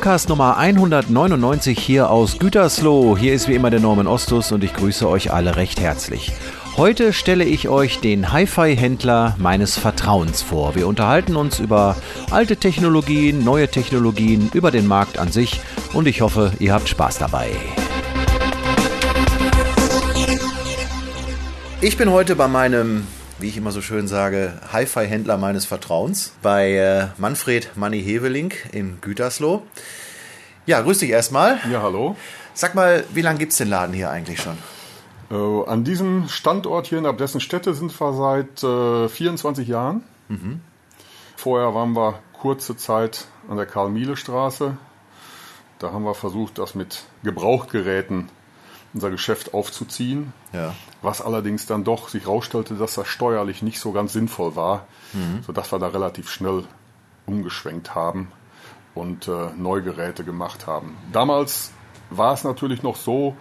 Normcast Nummer 199 hier aus Gütersloh. Hier ist wie immer der Norman Ostus und ich grüße euch alle recht herzlich. Heute stelle ich euch den Hi-Fi-Händler meines Vertrauens vor. Wir unterhalten uns über alte Technologien, neue Technologien, über den Markt an sich und ich hoffe, ihr habt Spaß dabei. Ich bin heute bei meinem wie ich immer so schön sage, Hi-Fi-Händler meines Vertrauens bei äh, Manfred Manni Heveling in Gütersloh. Ja, grüß dich erstmal. Ja, hallo. Sag mal, wie lange gibt es den Laden hier eigentlich schon? Äh, an diesem Standort hier in Abdessenstädte sind wir seit äh, 24 Jahren. Mhm. Vorher waren wir kurze Zeit an der Karl-Miele-Straße. Da haben wir versucht, das mit Gebrauchtgeräten unser Geschäft aufzuziehen. Ja. Was allerdings dann doch sich herausstellte, dass das steuerlich nicht so ganz sinnvoll war, mhm. sodass wir da relativ schnell umgeschwenkt haben und äh, Neugeräte gemacht haben. Damals war es natürlich noch so,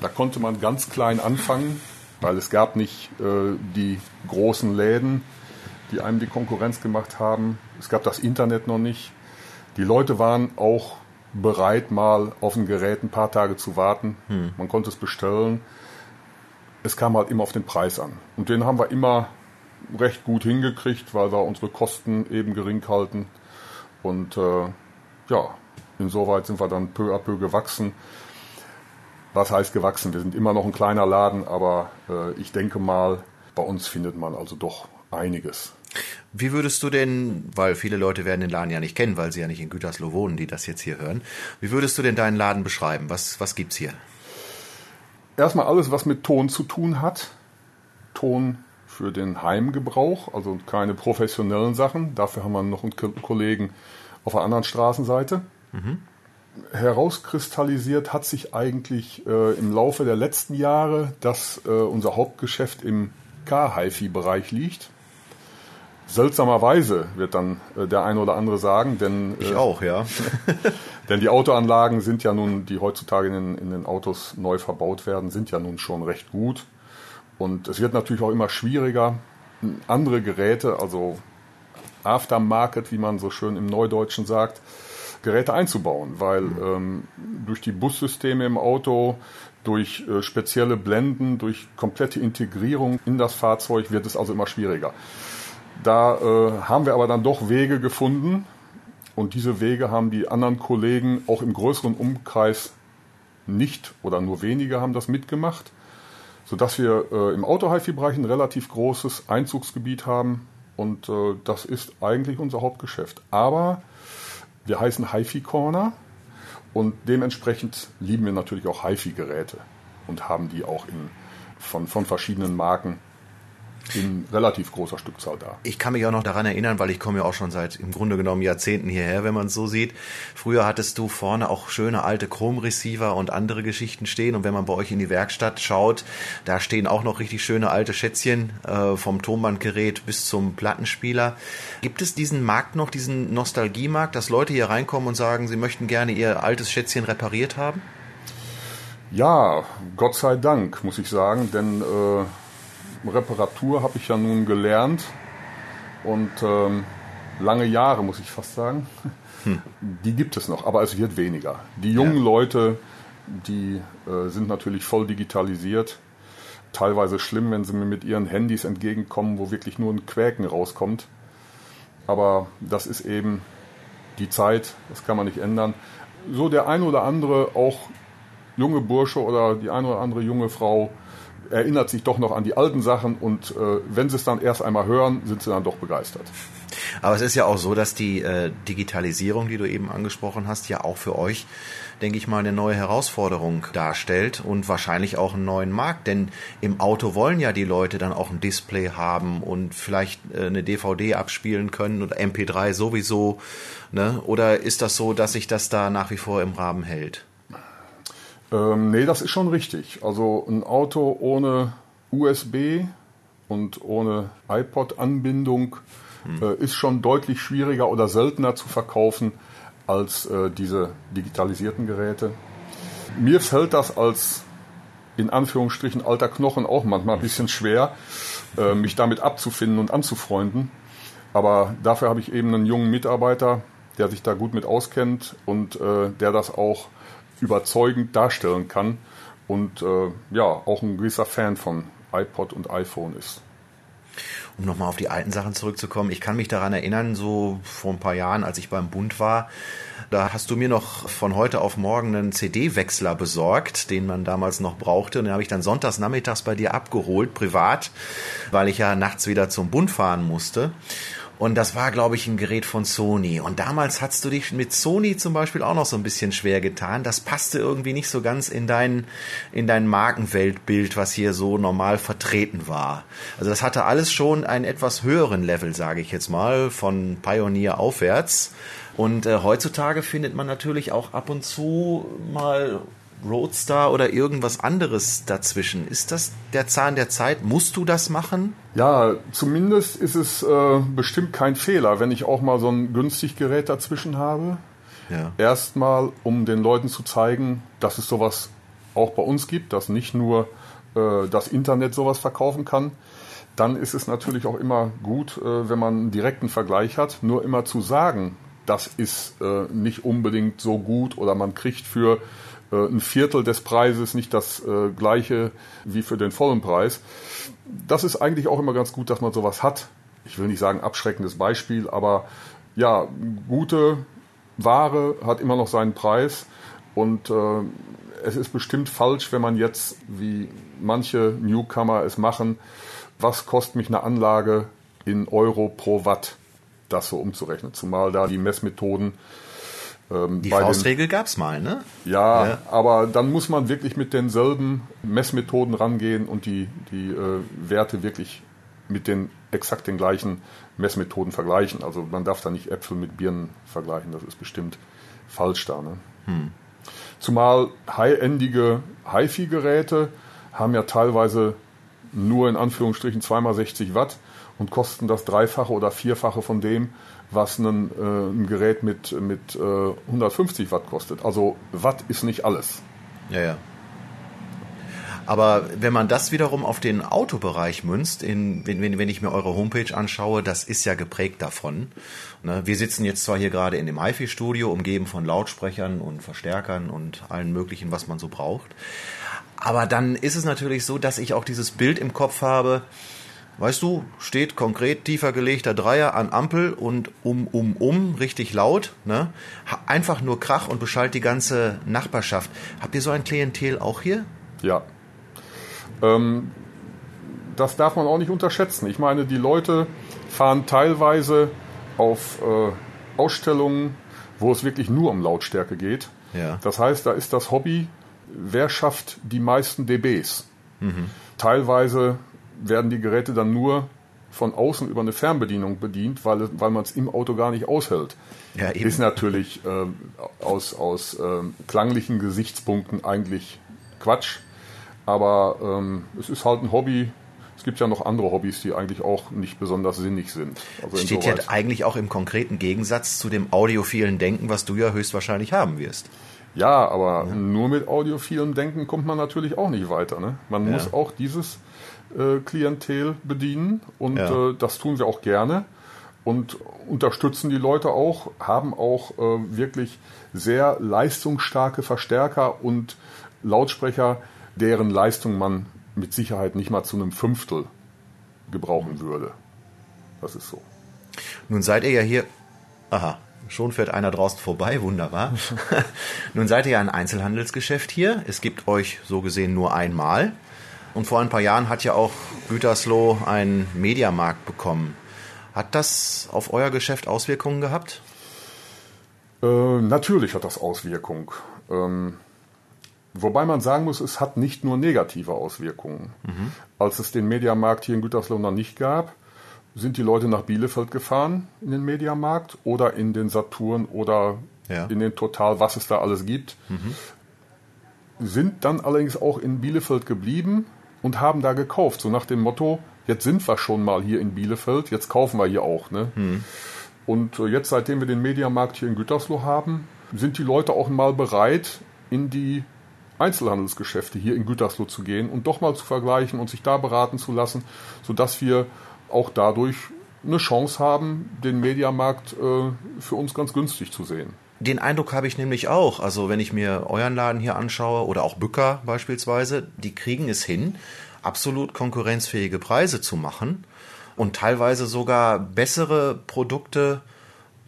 da konnte man ganz klein anfangen, weil es gab nicht äh, die großen Läden, die einem die Konkurrenz gemacht haben. Es gab das Internet noch nicht. Die Leute waren auch bereit, mal auf ein Gerät ein paar Tage zu warten. Hm. Man konnte es bestellen. Es kam halt immer auf den Preis an. Und den haben wir immer recht gut hingekriegt, weil wir unsere Kosten eben gering halten. Und äh, ja, insoweit sind wir dann peu à peu gewachsen. Was heißt gewachsen? Wir sind immer noch ein kleiner Laden, aber äh, ich denke mal, bei uns findet man also doch einiges. Wie würdest du denn, weil viele Leute werden den Laden ja nicht kennen, weil sie ja nicht in Gütersloh wohnen, die das jetzt hier hören, wie würdest du denn deinen Laden beschreiben? Was, was gibt's hier? Erstmal alles, was mit Ton zu tun hat. Ton für den Heimgebrauch, also keine professionellen Sachen. Dafür haben wir noch einen Kollegen auf der anderen Straßenseite. Mhm. Herauskristallisiert hat sich eigentlich äh, im Laufe der letzten Jahre, dass äh, unser Hauptgeschäft im Car-HiFi-Bereich liegt. Seltsamerweise wird dann äh, der eine oder andere sagen, denn ich äh, auch, ja. denn die Autoanlagen sind ja nun, die heutzutage in den, in den Autos neu verbaut werden, sind ja nun schon recht gut. Und es wird natürlich auch immer schwieriger, andere Geräte, also Aftermarket, wie man so schön im Neudeutschen sagt, Geräte einzubauen, weil mhm. ähm, durch die Bussysteme im Auto, durch äh, spezielle Blenden, durch komplette Integrierung in das Fahrzeug wird es also immer schwieriger. Da äh, haben wir aber dann doch Wege gefunden. Und diese Wege haben die anderen Kollegen auch im größeren Umkreis nicht oder nur wenige haben das mitgemacht, sodass wir äh, im Auto-HiFi-Bereich ein relativ großes Einzugsgebiet haben. Und äh, das ist eigentlich unser Hauptgeschäft. Aber wir heißen HiFi Corner und dementsprechend lieben wir natürlich auch HiFi-Geräte und haben die auch in, von, von verschiedenen Marken in relativ großer Stückzahl da. Ich kann mich auch noch daran erinnern, weil ich komme ja auch schon seit im Grunde genommen Jahrzehnten hierher, wenn man es so sieht. Früher hattest du vorne auch schöne alte Chrome-Receiver und andere Geschichten stehen. Und wenn man bei euch in die Werkstatt schaut, da stehen auch noch richtig schöne alte Schätzchen äh, vom Tonbandgerät bis zum Plattenspieler. Gibt es diesen Markt noch, diesen Nostalgiemarkt, dass Leute hier reinkommen und sagen, sie möchten gerne ihr altes Schätzchen repariert haben? Ja, Gott sei Dank, muss ich sagen, denn äh Reparatur habe ich ja nun gelernt und ähm, lange Jahre, muss ich fast sagen. Hm. Die gibt es noch, aber es wird weniger. Die jungen ja. Leute, die äh, sind natürlich voll digitalisiert. Teilweise schlimm, wenn sie mir mit ihren Handys entgegenkommen, wo wirklich nur ein Quäken rauskommt. Aber das ist eben die Zeit, das kann man nicht ändern. So der ein oder andere, auch junge Bursche oder die eine oder andere junge Frau, erinnert sich doch noch an die alten Sachen und äh, wenn sie es dann erst einmal hören, sind sie dann doch begeistert. Aber es ist ja auch so, dass die äh, Digitalisierung, die du eben angesprochen hast, ja auch für euch, denke ich mal, eine neue Herausforderung darstellt und wahrscheinlich auch einen neuen Markt. Denn im Auto wollen ja die Leute dann auch ein Display haben und vielleicht äh, eine DVD abspielen können oder MP3 sowieso. Ne? Oder ist das so, dass sich das da nach wie vor im Rahmen hält? Ähm, nee, das ist schon richtig. Also ein Auto ohne USB und ohne iPod-Anbindung hm. äh, ist schon deutlich schwieriger oder seltener zu verkaufen als äh, diese digitalisierten Geräte. Mir fällt das als in Anführungsstrichen alter Knochen auch manchmal ein bisschen schwer, äh, mich damit abzufinden und anzufreunden. Aber dafür habe ich eben einen jungen Mitarbeiter, der sich da gut mit auskennt und äh, der das auch überzeugend darstellen kann und äh, ja, auch ein gewisser Fan von iPod und iPhone ist um nochmal auf die alten Sachen zurückzukommen, ich kann mich daran erinnern, so vor ein paar Jahren, als ich beim Bund war, da hast du mir noch von heute auf morgen einen CD-Wechsler besorgt, den man damals noch brauchte. Und den habe ich dann sonntags nachmittags bei dir abgeholt, privat, weil ich ja nachts wieder zum Bund fahren musste. Und das war, glaube ich, ein Gerät von Sony. Und damals hast du dich mit Sony zum Beispiel auch noch so ein bisschen schwer getan. Das passte irgendwie nicht so ganz in dein, in dein Markenweltbild, was hier so normal vertreten war. Also das hatte alles schon einen etwas höheren Level, sage ich jetzt mal, von Pioneer aufwärts. Und äh, heutzutage findet man natürlich auch ab und zu mal Roadstar oder irgendwas anderes dazwischen. Ist das der Zahn der Zeit? Musst du das machen? Ja, zumindest ist es äh, bestimmt kein Fehler, wenn ich auch mal so ein günstig Gerät dazwischen habe. Ja. Erstmal, um den Leuten zu zeigen, dass es sowas auch bei uns gibt, dass nicht nur äh, das Internet sowas verkaufen kann. Dann ist es natürlich auch immer gut, äh, wenn man einen direkten Vergleich hat. Nur immer zu sagen, das ist äh, nicht unbedingt so gut oder man kriegt für ein Viertel des Preises, nicht das äh, gleiche wie für den vollen Preis. Das ist eigentlich auch immer ganz gut, dass man sowas hat. Ich will nicht sagen abschreckendes Beispiel, aber ja, gute Ware hat immer noch seinen Preis und äh, es ist bestimmt falsch, wenn man jetzt, wie manche Newcomer es machen, was kostet mich eine Anlage in Euro pro Watt, das so umzurechnen. Zumal da die Messmethoden ähm, die Faustregel gab es mal, ne? Ja, ja, aber dann muss man wirklich mit denselben Messmethoden rangehen und die, die äh, Werte wirklich mit den exakt den gleichen Messmethoden vergleichen. Also man darf da nicht Äpfel mit Birnen vergleichen, das ist bestimmt falsch da. Ne? Hm. Zumal high-endige HiFi-Geräte haben ja teilweise nur in Anführungsstrichen zweimal 60 Watt und kosten das Dreifache oder Vierfache von dem, was ein, äh, ein Gerät mit, mit äh, 150 Watt kostet. Also Watt ist nicht alles. Ja, ja. Aber wenn man das wiederum auf den Autobereich münzt, in, wenn, wenn ich mir eure Homepage anschaue, das ist ja geprägt davon. Ne? Wir sitzen jetzt zwar hier gerade in dem HiFi-Studio, umgeben von Lautsprechern und Verstärkern und allen möglichen, was man so braucht. Aber dann ist es natürlich so, dass ich auch dieses Bild im Kopf habe, Weißt du, steht konkret tiefer gelegter Dreier an Ampel und um, um, um, richtig laut. Ne? Einfach nur Krach und beschallt die ganze Nachbarschaft. Habt ihr so ein Klientel auch hier? Ja. Ähm, das darf man auch nicht unterschätzen. Ich meine, die Leute fahren teilweise auf äh, Ausstellungen, wo es wirklich nur um Lautstärke geht. Ja. Das heißt, da ist das Hobby, wer schafft die meisten dBs. Mhm. Teilweise werden die Geräte dann nur von außen über eine Fernbedienung bedient, weil, weil man es im Auto gar nicht aushält. Ja. Ist natürlich äh, aus, aus äh, klanglichen Gesichtspunkten eigentlich Quatsch. Aber ähm, es ist halt ein Hobby. Es gibt ja noch andere Hobbys, die eigentlich auch nicht besonders sinnig sind. Also Steht ja eigentlich auch im konkreten Gegensatz zu dem audiophilen Denken, was du ja höchstwahrscheinlich haben wirst. Ja, aber ja. nur mit audiophilem Denken kommt man natürlich auch nicht weiter. Ne? Man ja. muss auch dieses äh, Klientel bedienen und ja. äh, das tun wir auch gerne und unterstützen die Leute auch, haben auch äh, wirklich sehr leistungsstarke Verstärker und Lautsprecher, deren Leistung man mit Sicherheit nicht mal zu einem Fünftel gebrauchen würde. Das ist so. Nun seid ihr ja hier. Aha, schon fährt einer draußen vorbei, wunderbar. Nun seid ihr ja ein Einzelhandelsgeschäft hier. Es gibt euch so gesehen nur einmal. Und vor ein paar Jahren hat ja auch Gütersloh einen Mediamarkt bekommen. Hat das auf euer Geschäft Auswirkungen gehabt? Äh, natürlich hat das Auswirkungen. Ähm, wobei man sagen muss, es hat nicht nur negative Auswirkungen. Mhm. Als es den Mediamarkt hier in Gütersloh noch nicht gab, sind die Leute nach Bielefeld gefahren in den Mediamarkt oder in den Saturn oder ja. in den Total, was es da alles gibt. Mhm. Sind dann allerdings auch in Bielefeld geblieben, und haben da gekauft, so nach dem Motto, jetzt sind wir schon mal hier in Bielefeld, jetzt kaufen wir hier auch. Ne? Hm. Und äh, jetzt, seitdem wir den Mediamarkt hier in Gütersloh haben, sind die Leute auch mal bereit, in die Einzelhandelsgeschäfte hier in Gütersloh zu gehen und doch mal zu vergleichen und sich da beraten zu lassen, sodass wir auch dadurch eine Chance haben, den Mediamarkt äh, für uns ganz günstig zu sehen. Den Eindruck habe ich nämlich auch. Also wenn ich mir euren Laden hier anschaue oder auch Bücker beispielsweise, die kriegen es hin, absolut konkurrenzfähige Preise zu machen und teilweise sogar bessere Produkte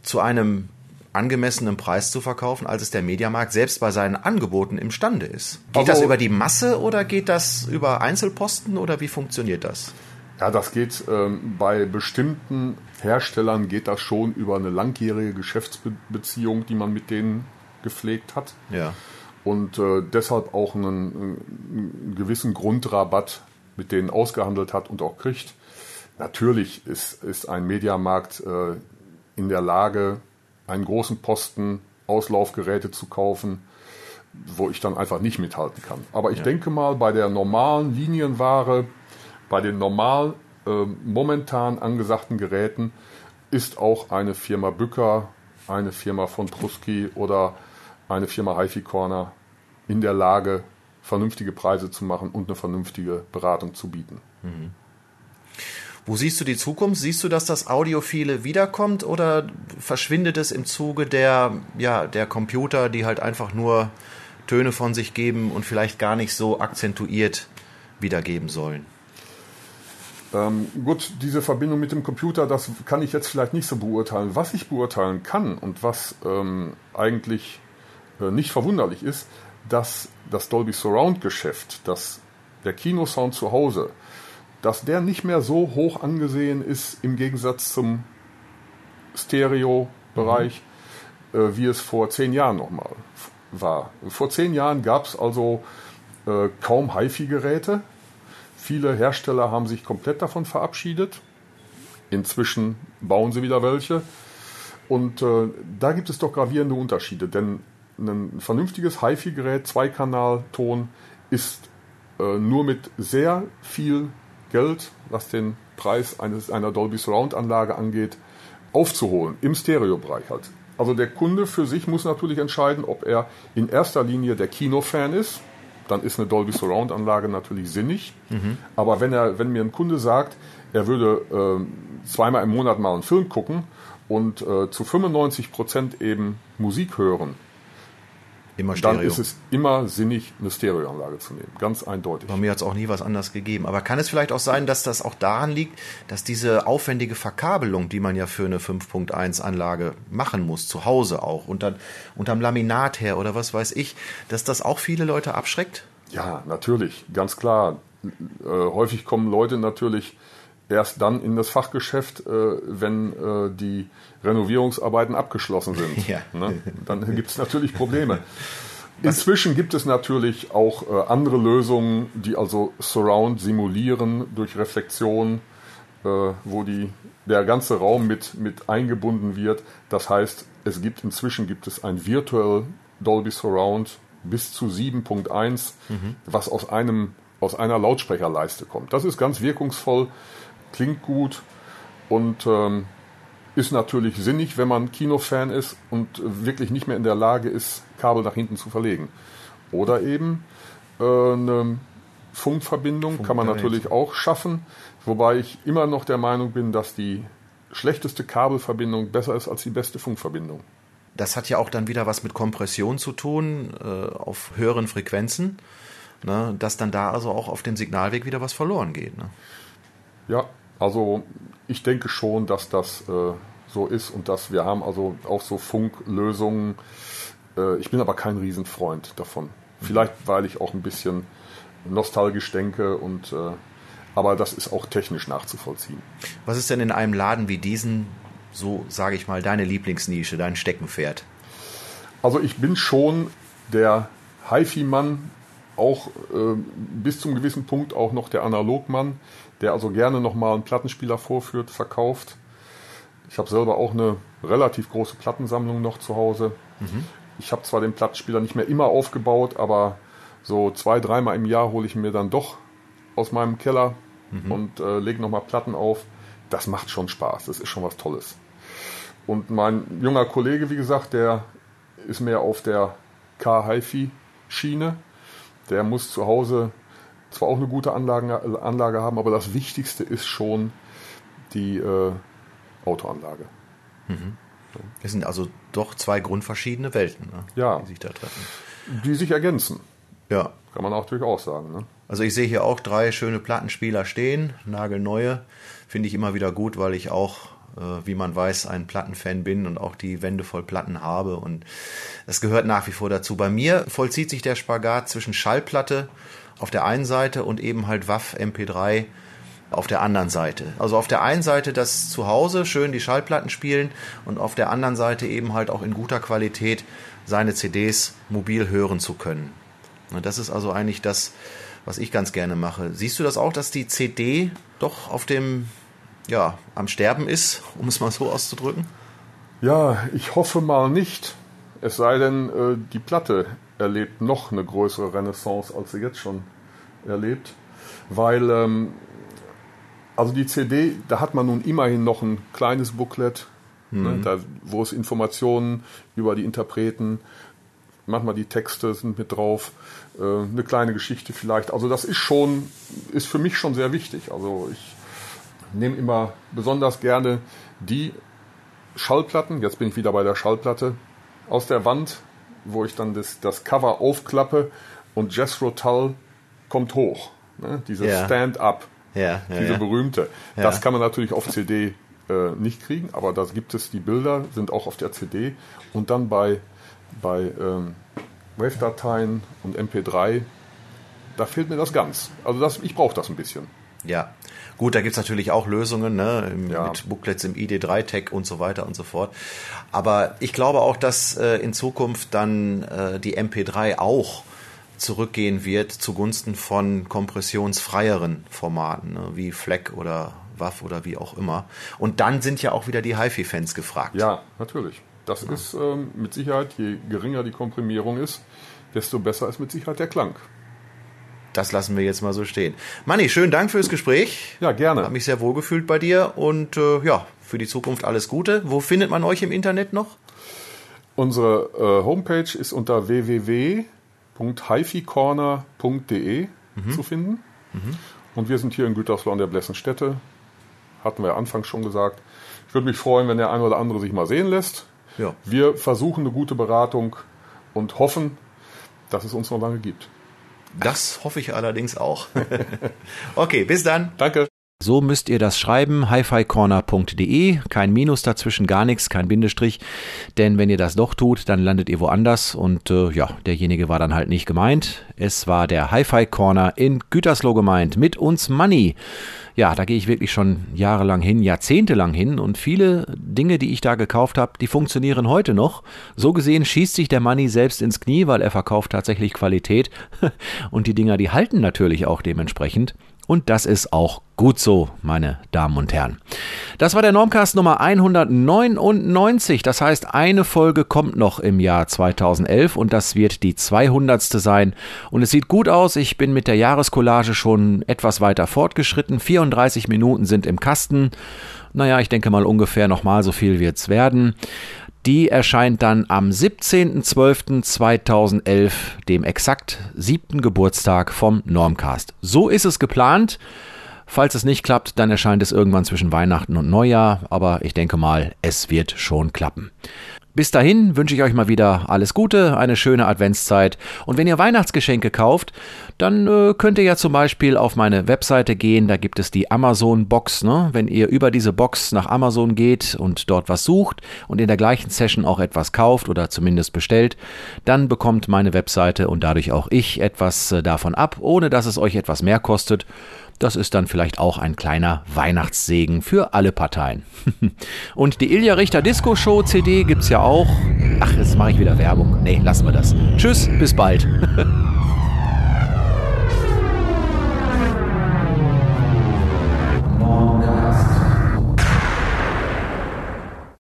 zu einem angemessenen Preis zu verkaufen, als es der Mediamarkt selbst bei seinen Angeboten imstande ist. Geht also, das über die Masse oder geht das über Einzelposten oder wie funktioniert das? Ja, das geht ähm, bei bestimmten Herstellern geht das schon über eine langjährige Geschäftsbeziehung, die man mit denen gepflegt hat. Ja. Und äh, deshalb auch einen, einen, gewissen Grundrabatt mit denen ausgehandelt hat und auch kriegt. Natürlich ist, ist ein Mediamarkt äh, in der Lage, einen großen Posten Auslaufgeräte zu kaufen, wo ich dann einfach nicht mithalten kann. Aber ich ja. denke mal, bei der normalen Linienware, bei den normal äh, momentan angesagten Geräten, ist auch eine Firma Bücker, eine Firma von Pruski oder eine Firma HiFi Corner in der Lage, vernünftige Preise zu machen und eine vernünftige Beratung zu bieten. Mhm. Wo siehst du die Zukunft? Siehst du, dass das Audiophile wiederkommt oder verschwindet es im Zuge der, ja, der Computer, die halt einfach nur Töne von sich geben und vielleicht gar nicht so akzentuiert wiedergeben sollen? Ähm, gut, diese Verbindung mit dem Computer, das kann ich jetzt vielleicht nicht so beurteilen. Was ich beurteilen kann und was ähm, eigentlich äh, nicht verwunderlich ist, dass das Dolby Surround Geschäft, dass der Kinosound zu Hause, dass der nicht mehr so hoch angesehen ist im Gegensatz zum Stereo-Bereich, mhm. äh, wie es vor zehn Jahren nochmal war. Vor zehn Jahren gab es also äh, kaum HiFi-Geräte. Viele Hersteller haben sich komplett davon verabschiedet. Inzwischen bauen sie wieder welche. Und äh, da gibt es doch gravierende Unterschiede, denn ein vernünftiges HiFi-Gerät, Zweikanal-Ton, ist äh, nur mit sehr viel Geld, was den Preis eines, einer Dolby Surround Anlage angeht, aufzuholen, im Stereobereich halt. Also der Kunde für sich muss natürlich entscheiden, ob er in erster Linie der Kinofan ist. Dann ist eine Dolby Surround Anlage natürlich sinnig. Mhm. Aber wenn er, wenn mir ein Kunde sagt, er würde äh, zweimal im Monat mal einen Film gucken und äh, zu 95 Prozent eben Musik hören, Immer Stereo. Dann ist es immer sinnig, eine Stereoanlage zu nehmen. Ganz eindeutig. Bei mir hat es auch nie was anderes gegeben. Aber kann es vielleicht auch sein, dass das auch daran liegt, dass diese aufwendige Verkabelung, die man ja für eine 5.1 Anlage machen muss, zu Hause auch, unter, unterm Laminat her oder was weiß ich, dass das auch viele Leute abschreckt? Ja, natürlich, ganz klar. Äh, häufig kommen Leute natürlich erst dann in das Fachgeschäft, äh, wenn äh, die Renovierungsarbeiten abgeschlossen sind. Ja. Ne? Dann gibt es natürlich Probleme. Inzwischen gibt es natürlich auch äh, andere Lösungen, die also Surround simulieren durch Reflexion, wo die, der ganze Raum mit, mit eingebunden wird. Das heißt, es gibt inzwischen gibt es ein Virtual Dolby Surround bis zu 7.1, mhm. was aus einem aus einer Lautsprecherleiste kommt. Das ist ganz wirkungsvoll klingt gut und ähm, ist natürlich sinnig, wenn man Kinofan ist und wirklich nicht mehr in der Lage ist, Kabel nach hinten zu verlegen. Oder eben äh, eine Funkverbindung Funk kann man natürlich auch schaffen, wobei ich immer noch der Meinung bin, dass die schlechteste Kabelverbindung besser ist als die beste Funkverbindung. Das hat ja auch dann wieder was mit Kompression zu tun äh, auf höheren Frequenzen, ne, dass dann da also auch auf dem Signalweg wieder was verloren geht. Ne? Ja, also ich denke schon, dass das äh, so ist und dass wir haben also auch so Funklösungen. Äh, ich bin aber kein Riesenfreund davon. Vielleicht, weil ich auch ein bisschen nostalgisch denke und äh, aber das ist auch technisch nachzuvollziehen. Was ist denn in einem Laden wie diesen, so sage ich mal, deine Lieblingsnische, dein Steckenpferd? Also ich bin schon der HiFi-Mann, auch äh, bis zum gewissen Punkt auch noch der Analogmann der also gerne nochmal einen Plattenspieler vorführt, verkauft. Ich habe selber auch eine relativ große Plattensammlung noch zu Hause. Mhm. Ich habe zwar den Plattenspieler nicht mehr immer aufgebaut, aber so zwei, dreimal im Jahr hole ich mir dann doch aus meinem Keller mhm. und äh, lege nochmal Platten auf. Das macht schon Spaß, das ist schon was Tolles. Und mein junger Kollege, wie gesagt, der ist mehr auf der K-HiFi-Schiene. Der muss zu Hause zwar auch eine gute Anlage, Anlage haben, aber das Wichtigste ist schon die äh, Autoanlage. Mhm. Das sind also doch zwei grundverschiedene Welten, ne? ja. die sich da treffen. Die sich ergänzen. Ja. Kann man auch durchaus sagen. Ne? Also ich sehe hier auch drei schöne Plattenspieler stehen, nagelneue. Finde ich immer wieder gut, weil ich auch, äh, wie man weiß, ein Plattenfan bin und auch die Wände voll Platten habe. Und das gehört nach wie vor dazu. Bei mir vollzieht sich der Spagat zwischen Schallplatte auf der einen Seite und eben halt WAF MP3 auf der anderen Seite. Also auf der einen Seite das Zuhause schön die Schallplatten spielen und auf der anderen Seite eben halt auch in guter Qualität seine CDs mobil hören zu können. Das ist also eigentlich das, was ich ganz gerne mache. Siehst du das auch, dass die CD doch auf dem, ja, am Sterben ist, um es mal so auszudrücken? Ja, ich hoffe mal nicht. Es sei denn, äh, die Platte erlebt noch eine größere Renaissance, als sie jetzt schon erlebt. Weil ähm, also die CD, da hat man nun immerhin noch ein kleines Booklet, ne, mhm. ne, da, wo es Informationen über die Interpreten, manchmal die Texte sind mit drauf, äh, eine kleine Geschichte vielleicht. Also das ist schon, ist für mich schon sehr wichtig. Also ich nehme immer besonders gerne die Schallplatten, jetzt bin ich wieder bei der Schallplatte, aus der Wand, wo ich dann das, das Cover aufklappe und Jethro Tull kommt hoch. Ne? Dieses yeah. Stand-up. Ja, ja, diese berühmte. Das kann man natürlich auf CD äh, nicht kriegen, aber da gibt es die Bilder, sind auch auf der CD. Und dann bei, bei ähm, Wave-Dateien und MP3, da fehlt mir das ganz. Also das, ich brauche das ein bisschen. Ja, gut, da gibt es natürlich auch Lösungen ne, ja. mit Booklets im ID3-Tag und so weiter und so fort. Aber ich glaube auch, dass äh, in Zukunft dann äh, die MP3 auch zurückgehen wird zugunsten von kompressionsfreieren Formaten, ne, wie FLAC oder WAV oder wie auch immer. Und dann sind ja auch wieder die HiFi-Fans gefragt. Ja, natürlich. Das ja. ist ähm, mit Sicherheit, je geringer die Komprimierung ist, desto besser ist mit Sicherheit der Klang. Das lassen wir jetzt mal so stehen. Manni, schönen Dank fürs Gespräch. Ja, gerne. Habe mich sehr wohl gefühlt bei dir und äh, ja, für die Zukunft alles Gute. Wo findet man euch im Internet noch? Unsere äh, Homepage ist unter www www.hificorner.de mhm. zu finden. Mhm. Und wir sind hier in Gütersloh an der Blessenstätte. Hatten wir anfangs schon gesagt. Ich würde mich freuen, wenn der eine oder andere sich mal sehen lässt. Ja. Wir versuchen eine gute Beratung und hoffen, dass es uns noch lange gibt. Das hoffe ich allerdings auch. okay, bis dann. Danke. So müsst ihr das schreiben, hificorner.de, kein Minus dazwischen, gar nichts, kein Bindestrich, denn wenn ihr das doch tut, dann landet ihr woanders und äh, ja, derjenige war dann halt nicht gemeint. Es war der Hi-Fi Corner in Gütersloh gemeint, mit uns Money. Ja, da gehe ich wirklich schon jahrelang hin, jahrzehntelang hin und viele Dinge, die ich da gekauft habe, die funktionieren heute noch. So gesehen schießt sich der Money selbst ins Knie, weil er verkauft tatsächlich Qualität und die Dinger, die halten natürlich auch dementsprechend. Und das ist auch gut so, meine Damen und Herren. Das war der Normcast Nummer 199. Das heißt, eine Folge kommt noch im Jahr 2011 und das wird die 200. sein. Und es sieht gut aus. Ich bin mit der Jahreskollage schon etwas weiter fortgeschritten. 34 Minuten sind im Kasten. Naja, ich denke mal ungefähr nochmal so viel wird es werden. Die erscheint dann am 17.12.2011, dem exakt siebten Geburtstag vom Normcast. So ist es geplant. Falls es nicht klappt, dann erscheint es irgendwann zwischen Weihnachten und Neujahr, aber ich denke mal, es wird schon klappen. Bis dahin wünsche ich euch mal wieder alles Gute, eine schöne Adventszeit. Und wenn ihr Weihnachtsgeschenke kauft, dann äh, könnt ihr ja zum Beispiel auf meine Webseite gehen. Da gibt es die Amazon Box. Ne? Wenn ihr über diese Box nach Amazon geht und dort was sucht und in der gleichen Session auch etwas kauft oder zumindest bestellt, dann bekommt meine Webseite und dadurch auch ich etwas äh, davon ab, ohne dass es euch etwas mehr kostet. Das ist dann vielleicht auch ein kleiner Weihnachtssegen für alle Parteien. Und die Ilja Richter Disco Show CD gibt's ja auch. Ach, jetzt mache ich wieder Werbung. Nee, lassen wir das. Tschüss, bis bald.